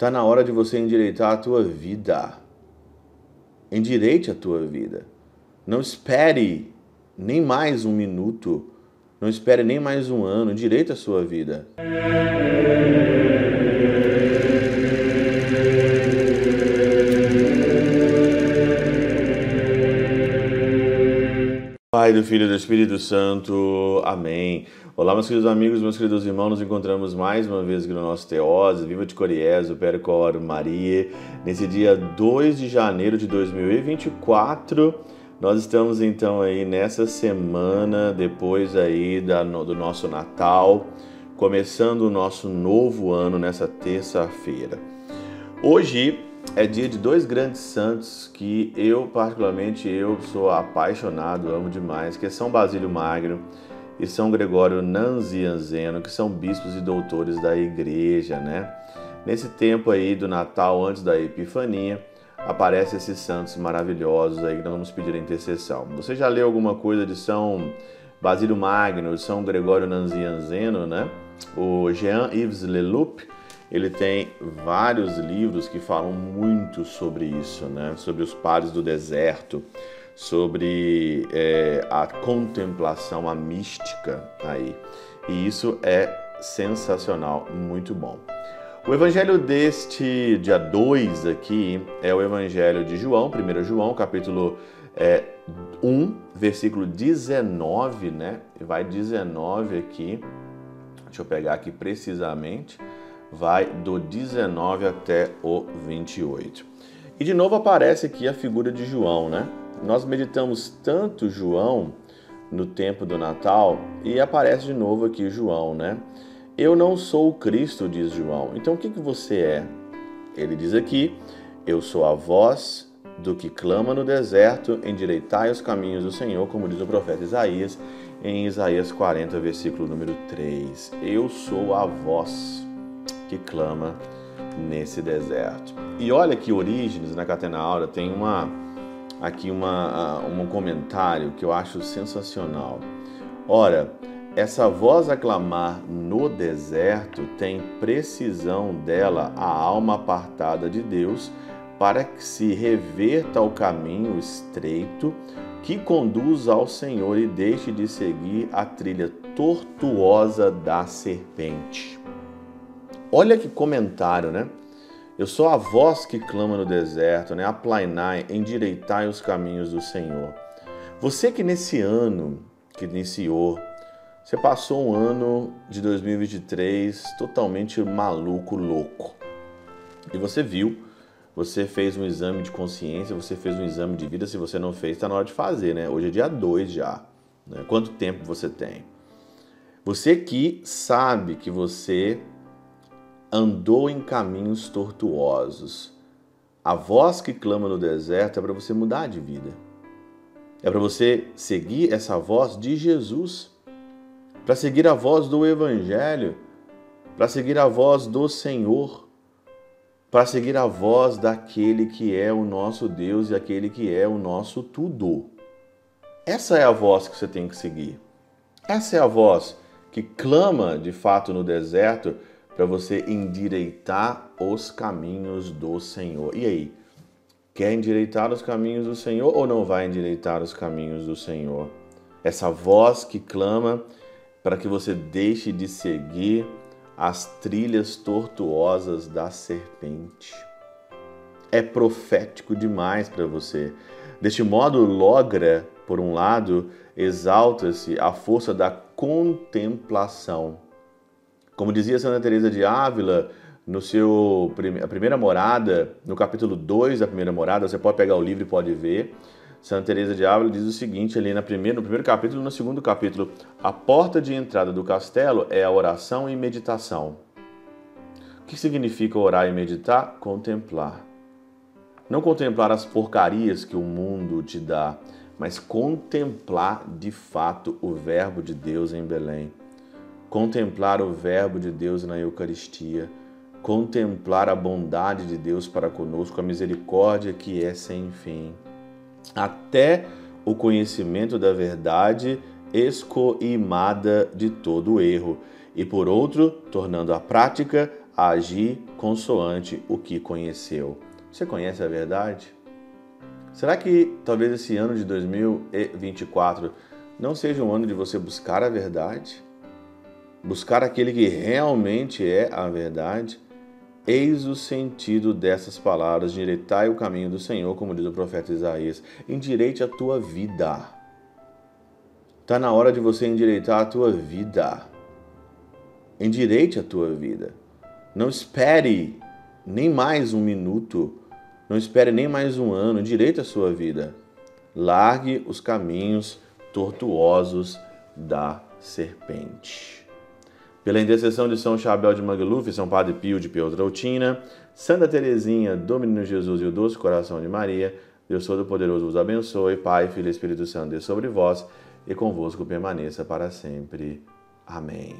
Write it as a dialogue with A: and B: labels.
A: Está na hora de você endireitar a tua vida. Endireite a tua vida. Não espere nem mais um minuto. Não espere nem mais um ano. Endireite a sua vida. Pai, do Filho e do Espírito Santo. Amém. Olá, meus queridos amigos, meus queridos irmãos, nos encontramos mais uma vez aqui no nosso Teose, Viva de Coriés, o Percor Maria, nesse dia 2 de janeiro de 2024. Nós estamos então aí nessa semana, depois aí da, do nosso Natal, começando o nosso novo ano nessa terça-feira. Hoje é dia de dois grandes santos que eu, particularmente, eu sou apaixonado, amo demais, que é São Basílio Magno e São Gregório Nazianzeno, que são bispos e doutores da igreja, né? Nesse tempo aí do Natal, antes da Epifania, aparecem esses santos maravilhosos aí que nós vamos pedir a intercessão. Você já leu alguma coisa de São Basílio Magno, São Gregório Nazianzeno, né? O Jean-Yves Leloup, ele tem vários livros que falam muito sobre isso, né? sobre os padres do deserto, sobre é, a contemplação, a mística aí. E isso é sensacional, muito bom. O evangelho deste dia 2 aqui é o evangelho de João, 1 João, capítulo é, 1, versículo 19, né? Vai 19 aqui. Deixa eu pegar aqui precisamente vai do 19 até o 28. E de novo aparece aqui a figura de João, né? Nós meditamos tanto João no tempo do Natal e aparece de novo aqui João, né? Eu não sou o Cristo, diz João. Então o que, que você é? Ele diz aqui: Eu sou a voz do que clama no deserto, endireitai os caminhos do Senhor, como diz o profeta Isaías, em Isaías 40, versículo número 3. Eu sou a voz que clama nesse deserto. E olha que Orígenes, na Catena Aura, tem uma, aqui uma, um comentário que eu acho sensacional. Ora, essa voz a clamar no deserto tem precisão dela a alma apartada de Deus para que se reverta ao caminho estreito que conduz ao Senhor e deixe de seguir a trilha tortuosa da serpente. Olha que comentário, né? Eu sou a voz que clama no deserto, né? Aplainai, endireitai os caminhos do Senhor. Você que nesse ano que iniciou, você passou um ano de 2023 totalmente maluco, louco. E você viu, você fez um exame de consciência, você fez um exame de vida. Se você não fez, está na hora de fazer, né? Hoje é dia 2 já. Né? Quanto tempo você tem? Você que sabe que você andou em caminhos tortuosos. A voz que clama no deserto é para você mudar de vida. É para você seguir essa voz de Jesus, para seguir a voz do Evangelho, para seguir a voz do Senhor, para seguir a voz daquele que é o nosso Deus e aquele que é o nosso tudo. Essa é a voz que você tem que seguir. Essa é a voz que clama de fato no deserto para você endireitar os caminhos do Senhor. E aí, quer endireitar os caminhos do Senhor ou não vai endireitar os caminhos do Senhor? Essa voz que clama para que você deixe de seguir as trilhas tortuosas da serpente. É profético demais para você. Deste modo, logra, por um lado, exalta-se a força da contemplação como dizia Santa Teresa de Ávila, no seu a primeira morada, no capítulo 2 da primeira morada, você pode pegar o livro e pode ver. Santa Teresa de Ávila diz o seguinte ali na primeira, no primeiro capítulo no segundo capítulo: a porta de entrada do castelo é a oração e meditação. O que significa orar e meditar? Contemplar. Não contemplar as porcarias que o mundo te dá, mas contemplar de fato o Verbo de Deus em Belém contemplar o Verbo de Deus na Eucaristia, contemplar a bondade de Deus para conosco, a misericórdia que é sem fim, até o conhecimento da verdade escoimada de todo erro, e por outro, tornando a prática a agir consoante o que conheceu. Você conhece a verdade? Será que talvez esse ano de 2024 não seja um ano de você buscar a verdade? Buscar aquele que realmente é a verdade? Eis o sentido dessas palavras: endireitai o caminho do Senhor, como diz o profeta Isaías. Endireite a tua vida. Está na hora de você endireitar a tua vida. Endireite a tua vida. Não espere nem mais um minuto. Não espere nem mais um ano. Endireite a sua vida. Largue os caminhos tortuosos da serpente. Pela intercessão de São Chabel de Magluf, São Padre Pio de Pietrautina, Santa Teresinha, do Menino Jesus e o Doce Coração de Maria, Deus Todo-Poderoso vos abençoe, Pai, Filho e Espírito Santo, Deus sobre vós e convosco permaneça para sempre. Amém.